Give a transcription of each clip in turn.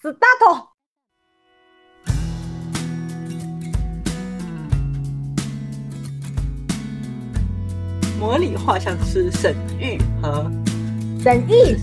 ，start。模拟画像师沈玉和沈毅，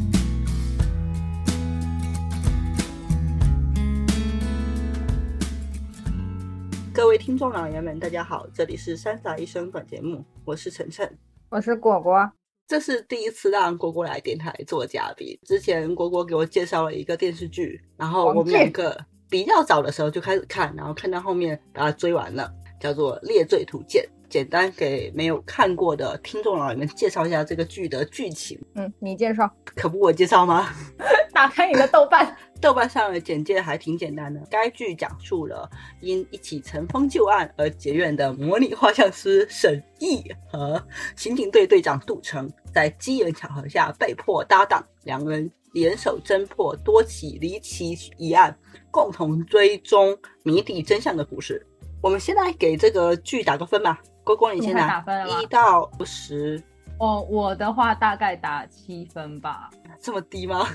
各位听众老爷们，大家好，这里是三傻医生短节目，我是晨晨。我是果果。这是第一次让果果来电台做嘉宾。之前果果给我介绍了一个电视剧，然后我们两个比较早的时候就开始看，然后看到后面把它追完了，叫做《猎罪图鉴》。简单给没有看过的听众老爷们介绍一下这个剧的剧情。嗯，你介绍，可不我介绍吗？打开你的豆瓣，豆瓣上的简介还挺简单的。该剧讲述了因一起尘封旧案而结怨的模拟画像师沈毅和刑警队队长杜成，在机缘巧合下被迫搭档，两人联手侦破多起离奇疑案，共同追踪谜底真相的故事。我们现在给这个剧打个分吧。郭郭，你先打分一到十。哦，我的话大概打七分吧。这么低吗？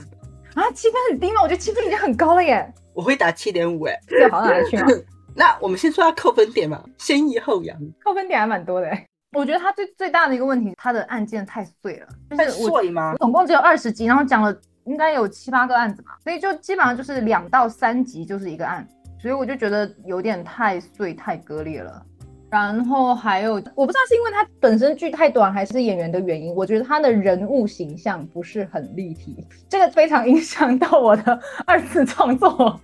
啊，七分很低吗？我觉得七分已经很高了耶。我会打七点五，哎，这好哪里去吗？那我们先说下扣分点嘛，先抑后扬。扣分点还蛮多的，我觉得他最最大的一个问题，他的案件太碎了。太碎吗？总共只有二十集，然后讲了应该有七八个案子嘛，所以就基本上就是两到三集就是一个案，所以我就觉得有点太碎太割裂了。然后还有，我不知道是因为它本身剧太短，还是演员的原因。我觉得他的人物形象不是很立体，这个非常影响到我的 二次创作。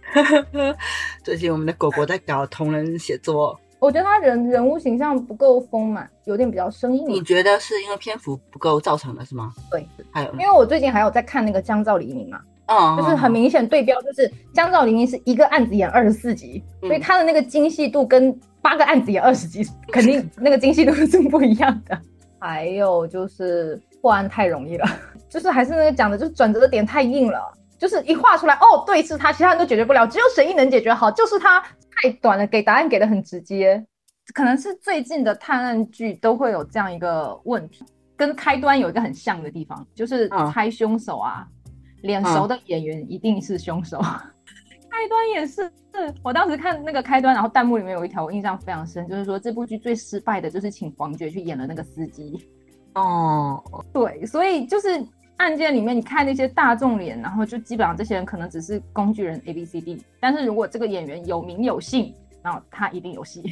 最近我们的果果在搞同人写作，我觉得他人人物形象不够丰满，有点比较生硬。你觉得是因为篇幅不够造成的，是吗？对，还有，因为我最近还有在看那个《江照黎明》嘛，嗯，就是很明显对标，就是《江照黎明》是一个案子演二十四集，所以他的那个精细度跟。八个案子也二十几，肯定那个精细度是不一样的。还有就是破案太容易了，就是还是那个讲的，就是转折的点太硬了，就是一画出来，哦，对，是他，其他人都解决不了，只有沈毅能解决好，就是他太短了，给答案给的很直接，可能是最近的探案剧都会有这样一个问题，跟开端有一个很像的地方，就是猜凶手啊，脸熟的演员一定是凶手。开端也是，是我当时看那个开端，然后弹幕里面有一条我印象非常深，就是说这部剧最失败的就是请黄觉去演了那个司机。哦，对，所以就是案件里面你看那些大众脸，然后就基本上这些人可能只是工具人 A B C D，但是如果这个演员有名有姓，然后他一定有戏。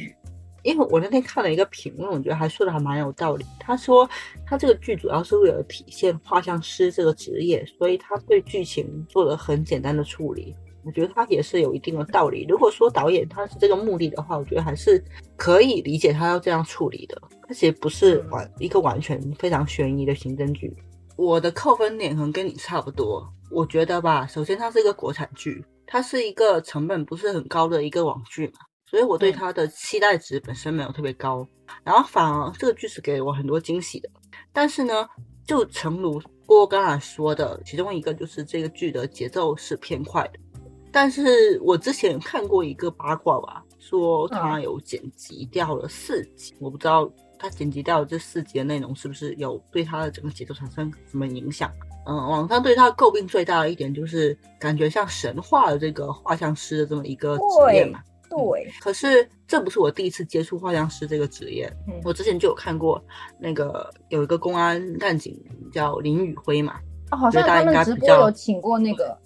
因为我那天看了一个评论，我觉得还说的还蛮有道理。他说他这个剧主要是为了体现画像师这个职业，所以他对剧情做了很简单的处理。我觉得他也是有一定的道理。如果说导演他是这个目的的话，我觉得还是可以理解他要这样处理的。而且不是完一个完全非常悬疑的刑侦剧。我的扣分点可能跟你差不多。我觉得吧，首先它是一个国产剧，它是一个成本不是很高的一个网剧嘛，所以我对它的期待值本身没有特别高。然后反而这个剧是给我很多惊喜的。但是呢，就诚如郭刚才说的，其中一个就是这个剧的节奏是偏快的。但是我之前看过一个八卦吧，说他有剪辑掉了四集，我不知道他剪辑掉这四集的内容是不是有对他的整个节奏产生什么影响。嗯，网上对他诟病最大的一点就是感觉像神话的这个画像师的这么一个职业嘛。对。可是这不是我第一次接触画像师这个职业，我之前就有看过那个有一个公安干警叫林宇辉嘛。哦，好像他们直播有请过那个。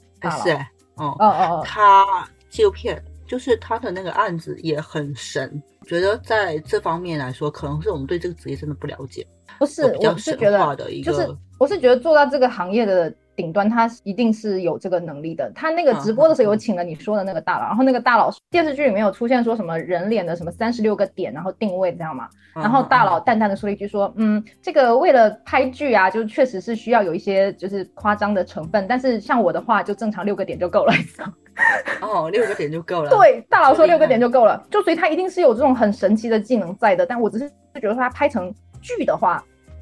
是。哦哦哦，他纪录片就是他的那个案子也很神，觉得在这方面来说，可能是我们对这个职业真的不了解。不是，我是觉得就是我是觉得做到这个行业的顶端，他一定是有这个能力的。他那个直播的时候有请了你说的那个大佬，然后那个大佬电视剧里面有出现说什么人脸的什么三十六个点，然后定位这样嘛。然后大佬淡淡的说了一句说，嗯，这个为了拍剧啊，就确实是需要有一些就是夸张的成分，但是像我的话，就正常六个点就够了。哦，六个点就够了。对，大佬说六个点就够了，就所以他一定是有这种很神奇的技能在的。但我只是觉得说他拍成剧的话。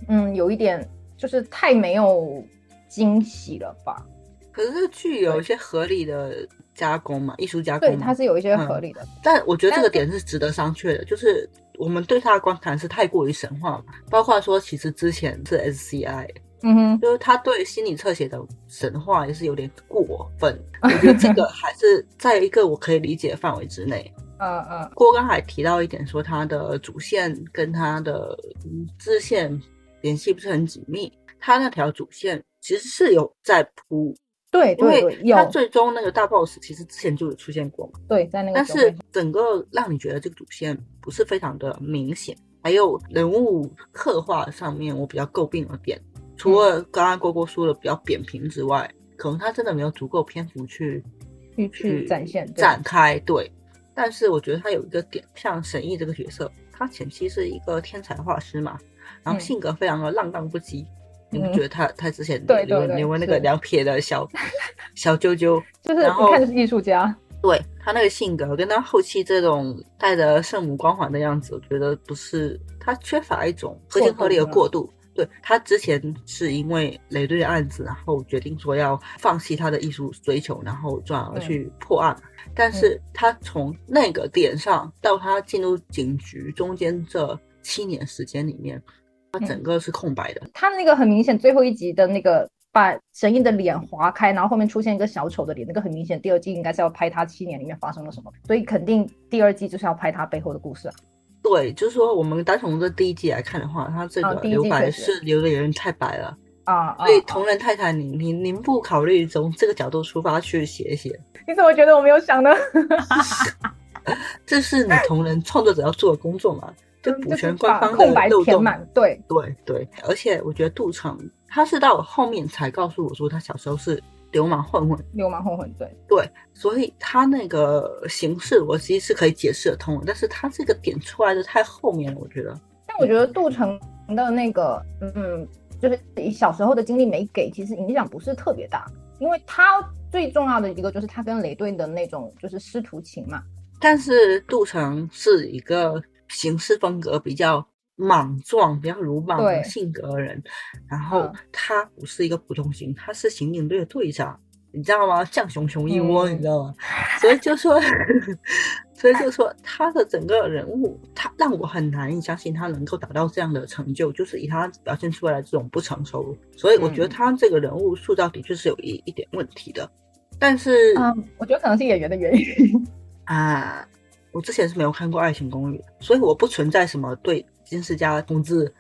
嗯，有一点就是太没有惊喜了吧？可是这剧有一些合理的加工嘛，艺术加工，对，它是有一些合理的。但我觉得这个点是值得商榷的，就是我们对它的观感是太过于神话嘛。包括说，其实之前是 SCI 嗯哼，就是他对心理侧写的神话也是有点过分。我觉得这个还是在一个我可以理解的范围之内。嗯嗯，郭刚还提到一点，说他的主线跟他的支线联系不是很紧密。他那条主线其实是有在铺，对对对，有。他最终那个大 boss 其实之前就有出现过嘛。对，在那个。但是整个让你觉得这个主线不是非常的明显，还有人物刻画上面我比较诟病的点，除了刚刚郭郭说的比较扁平之外，可能他真的没有足够篇幅去去展现展开。对。但是我觉得他有一个点，像沈毅这个角色，他前期是一个天才画师嘛，然后性格非常的浪荡不羁。你不觉得他他之前留留那个两撇的小 小啾啾，就是你看就是艺术家。对他那个性格跟他后期这种带着圣母光环的样子，我觉得不是他缺乏一种合情合理的过渡。对他之前是因为雷队的案子，然后决定说要放弃他的艺术追求，然后转而去破案。但是他从那个点上到他进入警局中间这七年时间里面，他整个是空白的。他的那个很明显，最后一集的那个把神印的脸划开，然后后面出现一个小丑的脸，那个很明显，第二季应该是要拍他七年里面发生了什么，所以肯定第二季就是要拍他背后的故事啊。对，就是说我们单从这第一季来看的话，他这个留白是留的有点太白了啊。所以同人泰坦，你你您不考虑从这个角度出发去写一写？你怎么觉得我没有想呢？这是你同人创作者要做的工作嘛？就补全官方的空白填满。对对对，而且我觉得杜成他是到后面才告诉我说，他小时候是。流氓混混，流氓混混，对对，所以他那个形式我其实是可以解释得通的，但是他这个点出来的太后面了，我觉得。但我觉得杜成的那个，嗯，就是小时候的经历没给，其实影响不是特别大，因为他最重要的一个就是他跟雷队的那种就是师徒情嘛。但是杜成是一个行事风格比较。莽撞、比较鲁莽的性格的人，然后他不是一个普通型，他是刑警队的队长，你知道吗？像熊熊一窝，你知道吗？所以就说，所以就说他的整个人物，他让我很难以相信他能够达到这样的成就，就是以他表现出来的这种不成熟，所以我觉得他这个人物塑造的确是有一一点问题的。但是，嗯，我觉得可能是演员的原因啊。我之前是没有看过《爱情公寓》，所以我不存在什么对。金世佳同志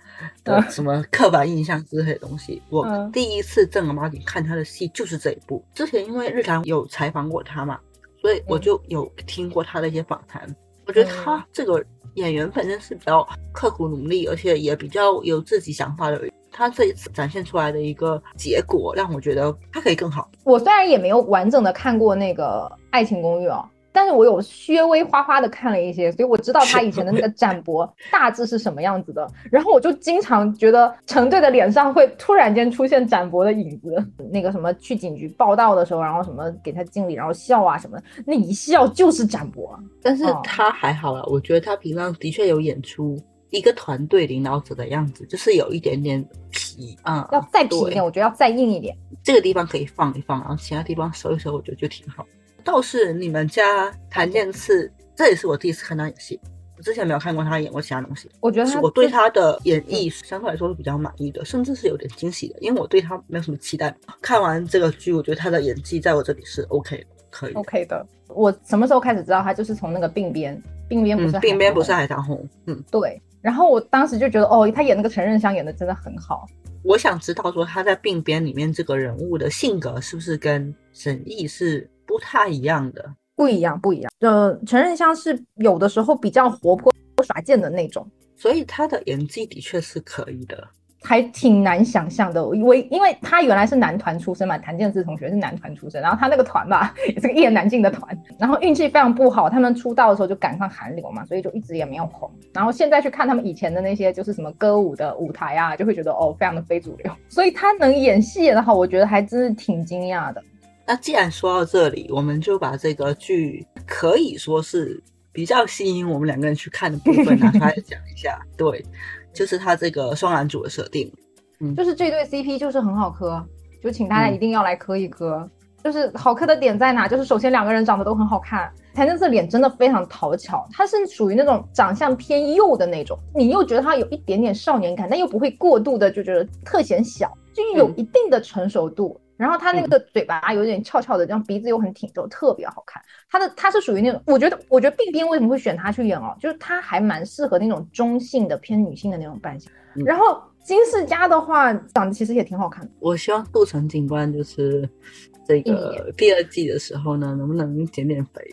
的什么刻板印象之类的东西，我第一次正儿八经看他的戏就是这一部。之前因为日常有采访过他嘛，所以我就有听过他的一些访谈。我觉得他这个演员本身是比较刻苦努力，而且也比较有自己想法的。他这一次展现出来的一个结果，让我觉得他可以更好。我虽然也没有完整的看过那个《爱情公寓》哦。但是我有略微花花的看了一些，所以我知道他以前的 那个展博大致是什么样子的。然后我就经常觉得陈队的脸上会突然间出现展博的影子。那个什么去警局报道的时候，然后什么给他敬礼，然后笑啊什么，那一笑就是展博。但是他还好了，我觉得他平常的确有演出一个团队领导者的样子，就是有一点点皮啊，要再皮一点，我觉得要再硬一点。这个地方可以放一放，然后其他地方收一收，我觉得就挺好。倒是你们家谭健次，这也是我第一次看他演戏。我之前没有看过他演过其他东西。我觉得我对他的演绎相对来说是比较满意的，甚至是有点惊喜的，因为我对他没有什么期待。看完这个剧，我觉得他的演技在我这里是 OK 的，可以 OK 的。我什么时候开始知道他？就是从那个鬓边，鬓边不是鬓边不是海棠红，嗯，对。然后我当时就觉得，哦，他演那个陈任香演的真的很好。我想知道说他在鬓边里面这个人物的性格是不是跟沈毅是不太一样的？不一样，不一样。呃，陈任香是有的时候比较活泼、耍贱的那种，所以他的演技的确是可以的，还挺难想象的。因为因为他原来是男团出身嘛，谭健次同学是男团出身，然后他那个团吧 也是个一言难尽的团，然后运气非常不好，他们出道的时候就赶上韩流嘛，所以就一直也没有红。然后现在去看他们以前的那些就是什么歌舞的舞台啊，就会觉得哦，非常的非主流。所以他能演戏演得好，我觉得还真是挺惊讶的。那既然说到这里，我们就把这个剧可以说是比较吸引我们两个人去看的部分拿出来讲一下。对，就是他这个双男主的设定，嗯，就是这对 CP 就是很好磕，就请大家一定要来磕一磕。就是好磕的点在哪？就是首先两个人长得都很好看。谭健次脸真的非常讨巧，他是属于那种长相偏幼的那种，你又觉得他有一点点少年感，但又不会过度的就觉得特显小。就有一定的成熟度。然后他那个嘴巴有点翘翘的，然后鼻子又很挺皱，特别好看。他的他是属于那种，我觉得我觉得并编为什么会选他去演哦，就是他还蛮适合那种中性的偏女性的那种扮相。然后金世佳的话长得其实也挺好看的。我希望杜成警官就是这个第二季的时候呢，能不能减点肥？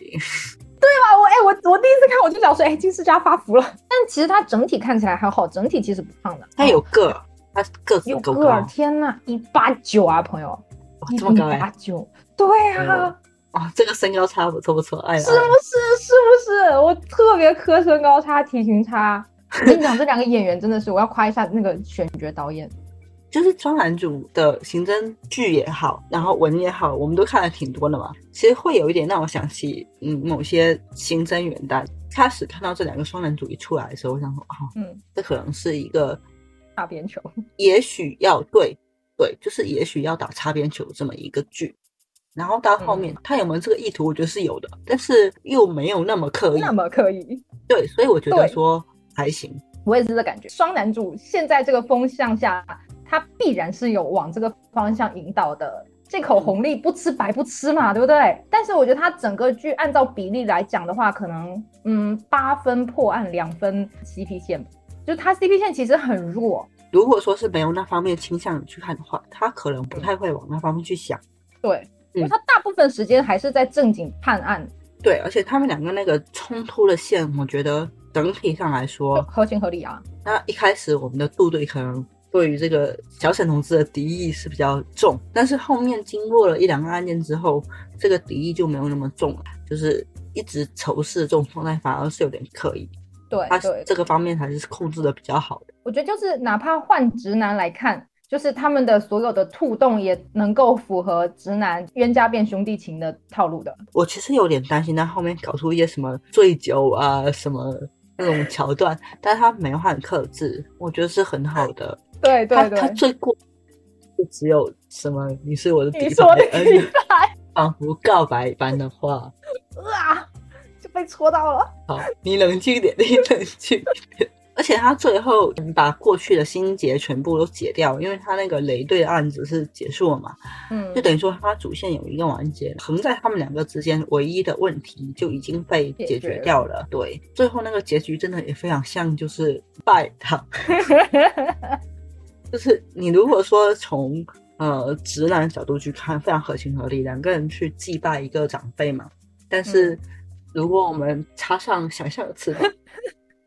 对吧？我哎我我第一次看我就想说，哎金世佳发福了。但其实他整体看起来还好，整体其实不胖的。他有个，他个子够高。天呐，一八九啊，朋友。这么高哎，八九，对啊，哦，这个身高差不错不错，哎，是不是是不是？我特别磕身高差、体型差。我跟你讲，这两个演员真的是，我要夸一下那个选角导演，就是双男主的刑侦剧也好，然后文也好，我们都看了挺多的嘛。其实会有一点让我想起，嗯，某些刑侦元旦。开始看到这两个双男主一出来的时候，我想说，哦，嗯，这可能是一个擦边球，也许要对。对，就是也许要打擦边球这么一个剧，然后到后面他有没有这个意图，我觉得是有的，但是又没有那么刻意，那么刻意。对，所以我觉得说还行。我也是这感觉。双男主现在这个风向下，他必然是有往这个方向引导的。这口红利不吃白不吃嘛，对不对？但是我觉得他整个剧按照比例来讲的话，可能嗯八分破案，两分 CP 线，就他 CP 线其实很弱。如果说是没有那方面倾向去看的话，他可能不太会往那方面去想。对，因为他大部分时间还是在正经判案。对，而且他们两个那个冲突的线，我觉得整体上来说合情合理啊。那一开始我们的部队可能对于这个小沈同志的敌意是比较重，但是后面经过了一两个案件之后，这个敌意就没有那么重了，就是一直仇视这种状态反而是有点刻意。对，他这个方面还是控制的比较好的。我觉得就是哪怕换直男来看，就是他们的所有的触动也能够符合直男冤家变兄弟情的套路的。我其实有点担心他后面搞出一些什么醉酒啊什么那种桥段，但是他没有很克制，我觉得是很好的。对对对，他最过就只有什么你是我的底牌，仿佛告白一般的话。啊！被戳到了。好，你冷静一点，你冷静一点。而且他最后把过去的心结全部都解掉，因为他那个雷队的案子是结束了嘛。嗯，就等于说他主线有一个完结，横在他们两个之间唯一的问题就已经被解决掉了。对，最后那个结局真的也非常像，就是拜他。就是你如果说从呃直男角度去看，非常合情合理，两个人去祭拜一个长辈嘛。但是。如果我们插上想象的翅膀，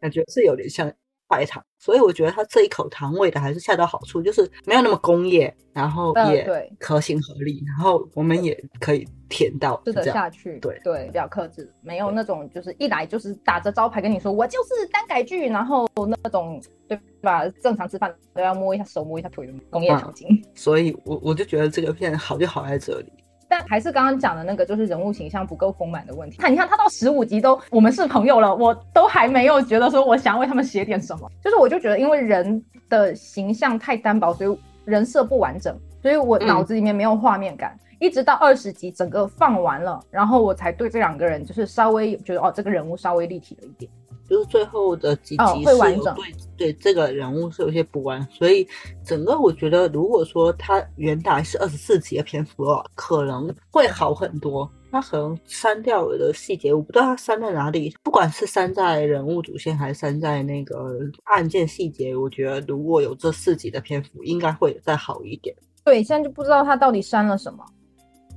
感觉是有点像白糖，所以我觉得它这一口糖味的还是恰到好处，就是没有那么工业，然后也合情合理，然后我们也可以甜到吃得下去。对对，比较克制，没有那种就是一来就是打着招牌跟你说我就是单改剧，然后那种对吧？正常吃饭都要摸一下手摸一下腿的工业场景。所以我我就觉得这个片好就好在这里。但还是刚刚讲的那个，就是人物形象不够丰满的问题。看，你看他到十五集都我们是朋友了，我都还没有觉得说我想为他们写点什么。就是我就觉得，因为人的形象太单薄，所以人设不完整，所以我脑子里面没有画面感。一直到二十集整个放完了，然后我才对这两个人就是稍微觉得哦，这个人物稍微立体了一点。就是最后的几集是有对对这个人物是有些补完，所以整个我觉得，如果说他原来是二十四集的篇幅的话，可能会好很多。他可能删掉了的细节，我不知道他删在哪里。不管是删在人物主线，还是删在那个案件细节，我觉得如果有这四集的篇幅，应该会再好一点。对，现在就不知道他到底删了什么。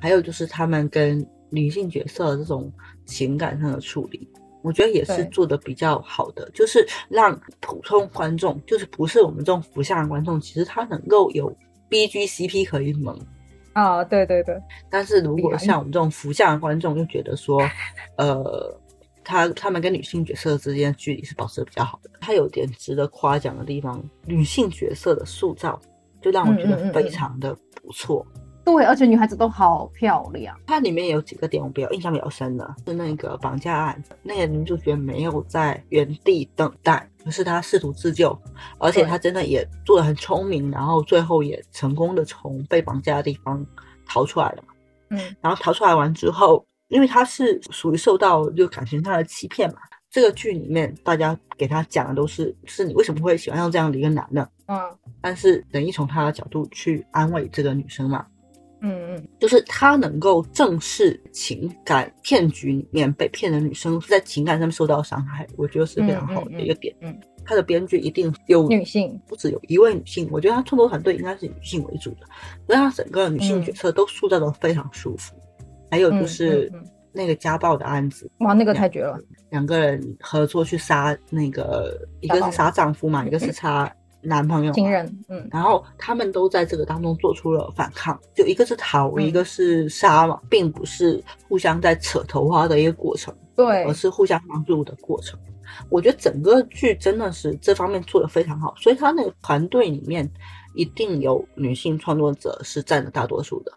还有就是他们跟女性角色这种情感上的处理。我觉得也是做的比较好的，就是让普通观众，就是不是我们这种福相的观众，其实他能够有 B G C P 可以萌啊，对对对。但是如果像我们这种福相的观众，就觉得说，呃，他他们跟女性角色之间距离是保持的比较好的，他有点值得夸奖的地方，女性角色的塑造就让我觉得非常的不错。对，而且女孩子都好漂亮。它里面有几个点我比较印象比较深的，是那个绑架案，那个女主角没有在原地等待，而是她试图自救，而且她真的也做的很聪明，然后最后也成功的从被绑架的地方逃出来了。嗯，然后逃出来完之后，因为她是属于受到就感情上的欺骗嘛，这个剧里面大家给她讲的都是，是你为什么会喜欢上这样的一个男的？嗯但是等于从他的角度去安慰这个女生嘛，嗯嗯，就是他能够正视情感骗局里面被骗的女生在情感上面受到伤害，我觉得是非常好的一个点。嗯嗯嗯。他的编剧一定有女性，不只有一位女性，我觉得他创作团队应该是以女性为主的，所以他整个女性角色都塑造的非常舒服。还有就是那个家暴的案子，哇，那个太绝了。两个人合作去杀那个，一个是杀丈夫嘛，一个是杀男朋友嘛。情人，嗯。然后他们都在这个当中做出了反抗，就一个是逃，嗯。一个是杀嘛，并不是互相在扯头发的一个过程，对。而，是互相帮助的过程。我觉得整个剧真的是这方面做的非常好，所以他那个团队里面一定有女性创作者是占了大多数的，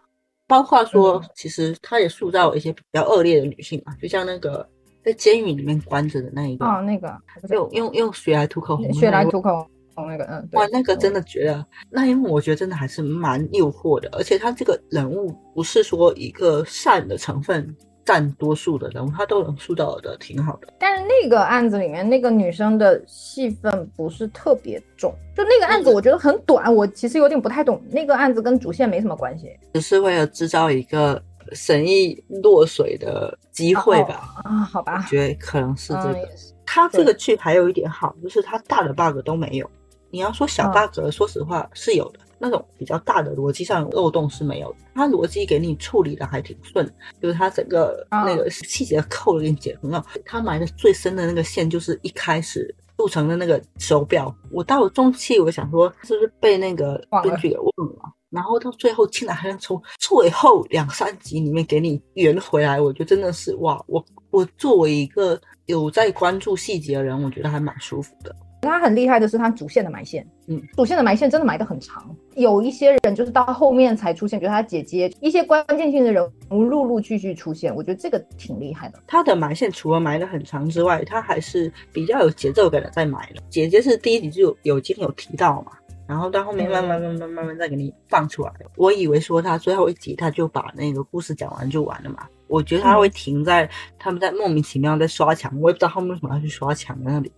包括说嗯。其实他也塑造了一些比较恶劣的女性嘛，就像那个在监狱里面关着的那一个，啊，那个用用用血来涂口红血来涂口红那个，嗯，对哇，那个真的觉得那一幕，我觉得真的还是蛮诱惑的，而且他这个人物不是说一个善的成分占多数的人物，他都能塑造的挺好的。但是那个案子里面，那个女生的戏份不是特别重，就那个案子我觉得很短，我其实有点不太懂。那个案子跟主线没什么关系只是为了制造一个神意落水的机会吧，啊，好吧我，觉得可能是这嗯，个。他这个剧还有一点好，就是他大的 bug 都没有。你要说小嗯 bug，说实话是有的，那种比较大的逻辑上有漏洞是没有的。他逻辑给你处理的还挺顺，就是他整个啊那个细节扣的给你解得很好。他埋的最深的那个线就是一开始铸成的那个手表。我到了中期，我想说是不是被那个编剧给忘了。然后到最后，竟然还能从最后两三集里面给你圆回来，我觉得真的是哇！我我作为一个有在关注细节的人，我觉得还蛮舒服的。他很厉害的是他主线的埋线，嗯，主线的埋线真的埋得很长。有一些人就是到后面才出现，比如他姐姐一些关键性的人物陆陆续续出现，我觉得这个挺厉害的。他的埋线除了埋的很长之外，他还是比较有节奏感的在埋的。姐姐是第一集就有有已经有提到嘛，然后到后面慢慢慢慢慢慢再给你放出来。我以为说他最后一集他就把那个故事讲完就完了嘛，我觉得他会停在他们在莫名其妙在刷墙，我也不知道他们为什么要去刷墙那里。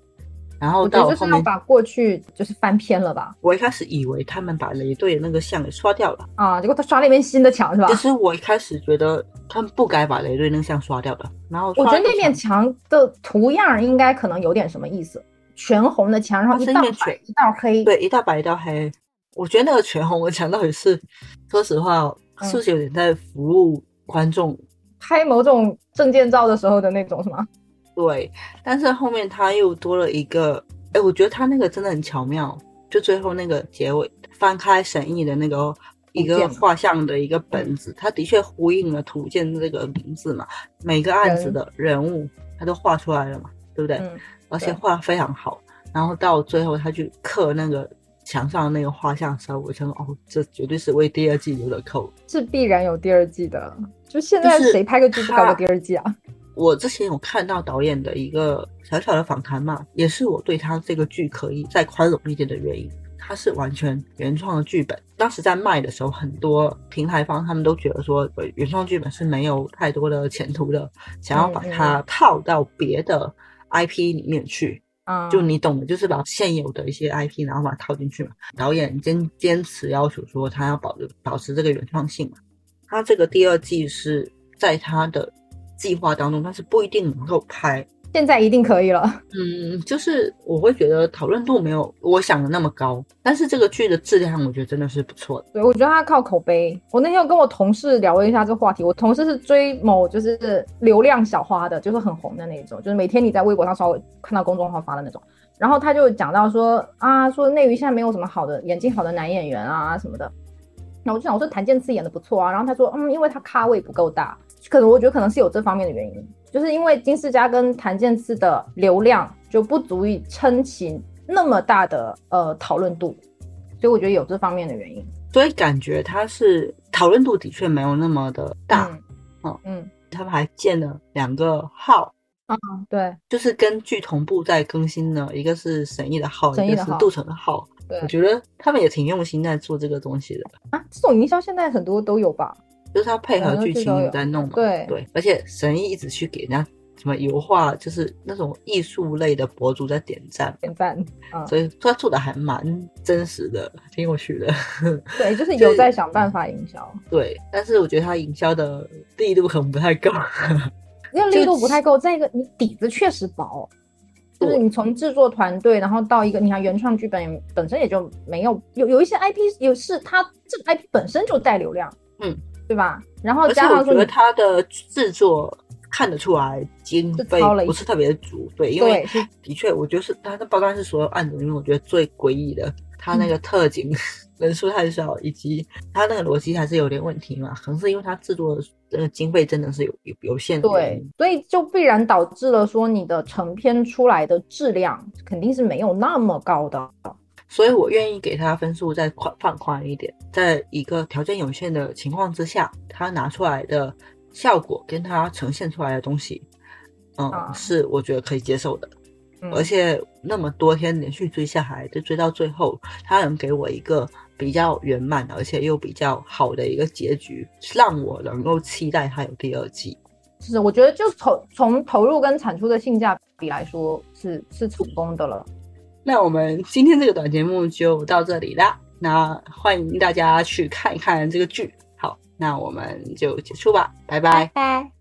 然后我觉得就是到后面，要把过去就是翻篇了吧？我一开始以为他们把雷队的那个像给刷掉了，啊，结果他刷了一面新的墙是吧其？实我一开始觉得他们不该把雷队那个像刷掉的。然后我觉得那面墙墙的图样应该可能有点什么意思，全红的墙，然后它一道白一道黑，对，一道白一道黑。我觉得那个全红的墙到底是，说实话是不是有点在服务观众？拍某种证件照的时候的那种是吗？对，但是后面他又多了一个，哎，我觉得他那个真的很巧妙，就最后那个结尾翻开神意的那个一个画像的一个本子，他的确呼应了土建这个名字嘛，每个案子的人物他都画出来了嘛，对不对？嗯，而且画得非常好。然后到最后他去刻那个墙上的那个画像的时候，我想说，哦，这绝对是为第二季留的扣。是必然有第二季的。就现在谁拍个剧不搞他个第二季啊？我之前有看到导演的一个小小的访谈嘛，也是我对他这个剧可以再宽容一点的原因。它是完全原创的剧本，当时在卖的时候，很多平台方他们都觉得说，呃原创剧本是没有太多的前途的，想要把它套到别的 IP 里面去。嗯，就你懂的，就是把现有的一些 IP，然后把它套进去嘛。导演坚坚持要求说，他要保保持这个原创性嘛。他这个第二季是在他的计划当中，但是不一定能够拍。现在一定可以了。嗯，就是我会觉得讨论度没有我想的那么高，但是这个剧的质量，我觉得真的是不错的。对，我觉得它靠口碑。我那天有跟我同事聊了一下这个话题，我同事是追某就是流量小花的，就是很红的那种，就是每天你在微博上稍微看到公众号发的那种。然后他就讲到说啊，说内娱现在没有什么好的演技好的男演员啊什么的。那我就想，我说谭健次演的不错啊。然后他说，嗯，因为他咖位不够大，可能我觉得可能是有这方面的原因，就是因为金世佳跟谭健次的流量就不足以撑起那么大的呃讨论度，所以我觉得有这方面的原因。所以感觉他是讨论度的确没有那么的大。嗯他们还建了两个号，啊，对就是跟剧同步在更新的，一个是沈毅的号，的号一个是杜成的号。对我觉得他们也挺用心在做这个东西的，啊，这种营销现在很多都有吧？就是他配合剧情在弄嘛。对对，而且神医一直去给人家什么油画，就是那种艺术类的博主在点赞，点赞，所以他做的还蛮真实的，挺有趣的。对，就是有在想办法营销。对，但是我觉得他营销的力度可能不太够，因为力度不太够。再一个，你底子确实薄。就是你从制作团队，然后到一个，你看原创剧本本身也就没有有有一些 IP 有是它这个 IP 本身就带流量，嗯，对吧？然后加上觉得它的制作看得出来经费不是特别足，对，因为的确我觉得是它的报告是所有案子里面我觉得最诡异的，它那个特警。人数太少，以及他那个逻辑还是有点问题嘛？可能是因为他制作的这个经费真的是有有有限，对，所以就必然导致了说你的成片出来的质量肯定是没有那么高的。所以我愿意给他分数再宽放宽一点，在一个条件有限的情况之下，他拿出来的效果跟他呈现出来的东西，嗯，是我觉得可以接受的。而且那么多天连续追下来，就追到最后，他能给我一个比较圆满，而且又比较好的一个结局，让我能够期待他有第二季。是，我觉得就从从投入跟产出的性价比来说，是是成功的了。那我们今天这个短节目就到这里啦。那欢迎大家去看一看这个剧。好，那我们就结束吧，拜拜。拜。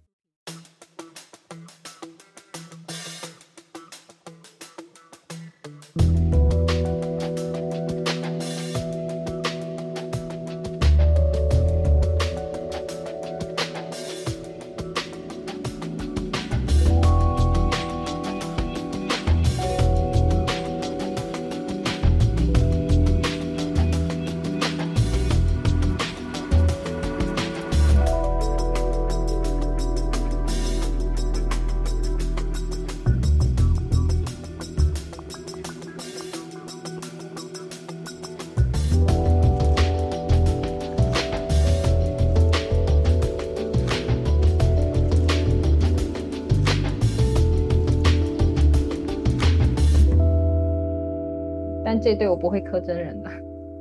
这对我不会磕真人的，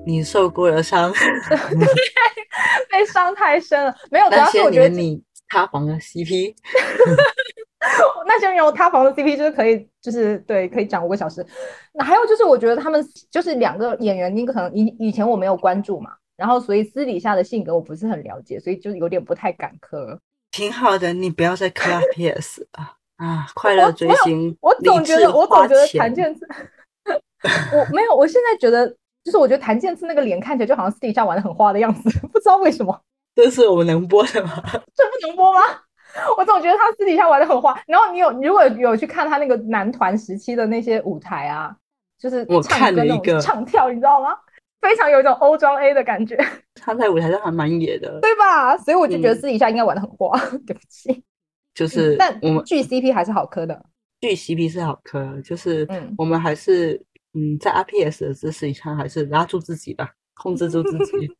你受过了伤，被伤太深了。没有，主要是我觉得你塌房的 CP，那些有塌房的 CP 就是可以，就是对，可以讲五个小时。那还有就是，我觉得他们就是两个演员，你可能以以前我没有关注嘛，然后所以私底下的性格我不是很了解，所以就有点不太敢磕。挺好的，你不要再磕 PS 啊啊！快乐追星，我总觉得，我总觉得谭健次。我没有，我现在觉得就是我觉得谭健次那个脸看起来就好像私底下玩的很花的样子，不知道为什么。这是我们能播的吗？这不能播吗？我总觉得他私底下玩的很花。然后你有如果有去看他那个男团时期的那些舞台啊，就是我看了一个唱跳，你知道吗？非常有一种欧装 A 的感觉。他在舞台上还蛮野的，对吧？所以我就觉得私底下应该玩的很花。对不起，就是但我们剧 CP 还是好磕的，剧 CP 是好磕，就是我们还是。嗯，在 RPS 的支持下，还是拉住自己吧，控制住自己。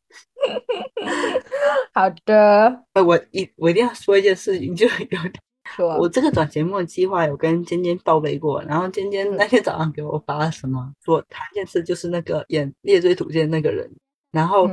好的。呃，我一我一定要说一件事情，就有 说，我这个转节目的计划有跟尖尖报备过，然后尖尖那天早上给我发了什么，说谭健次就是那个演《猎罪图鉴》那个人，然后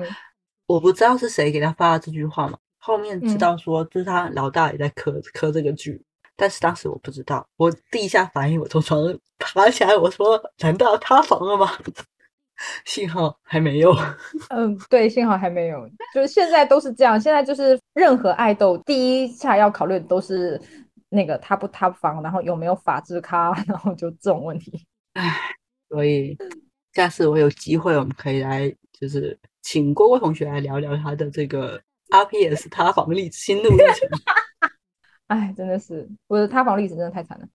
我不知道是谁给他发了这句话嘛，后面知道说就是他老大也在磕磕这个剧。但是当时我不知道，我第一下反应，我从床上爬起来，我说：“难道塌房了吗？” 幸好还没有。嗯，对，幸好还没有。就是现在都是这样，现在就是任何爱豆第一下要考虑的都是那个塌不塌房，然后有没有法制咖，然后就这种问题。唉，所以下次我有机会，我们可以来，就是请郭郭同学来聊聊他的这个 RPS 塌房历心路历程。哎，真的是我的塌房历史真的太惨了。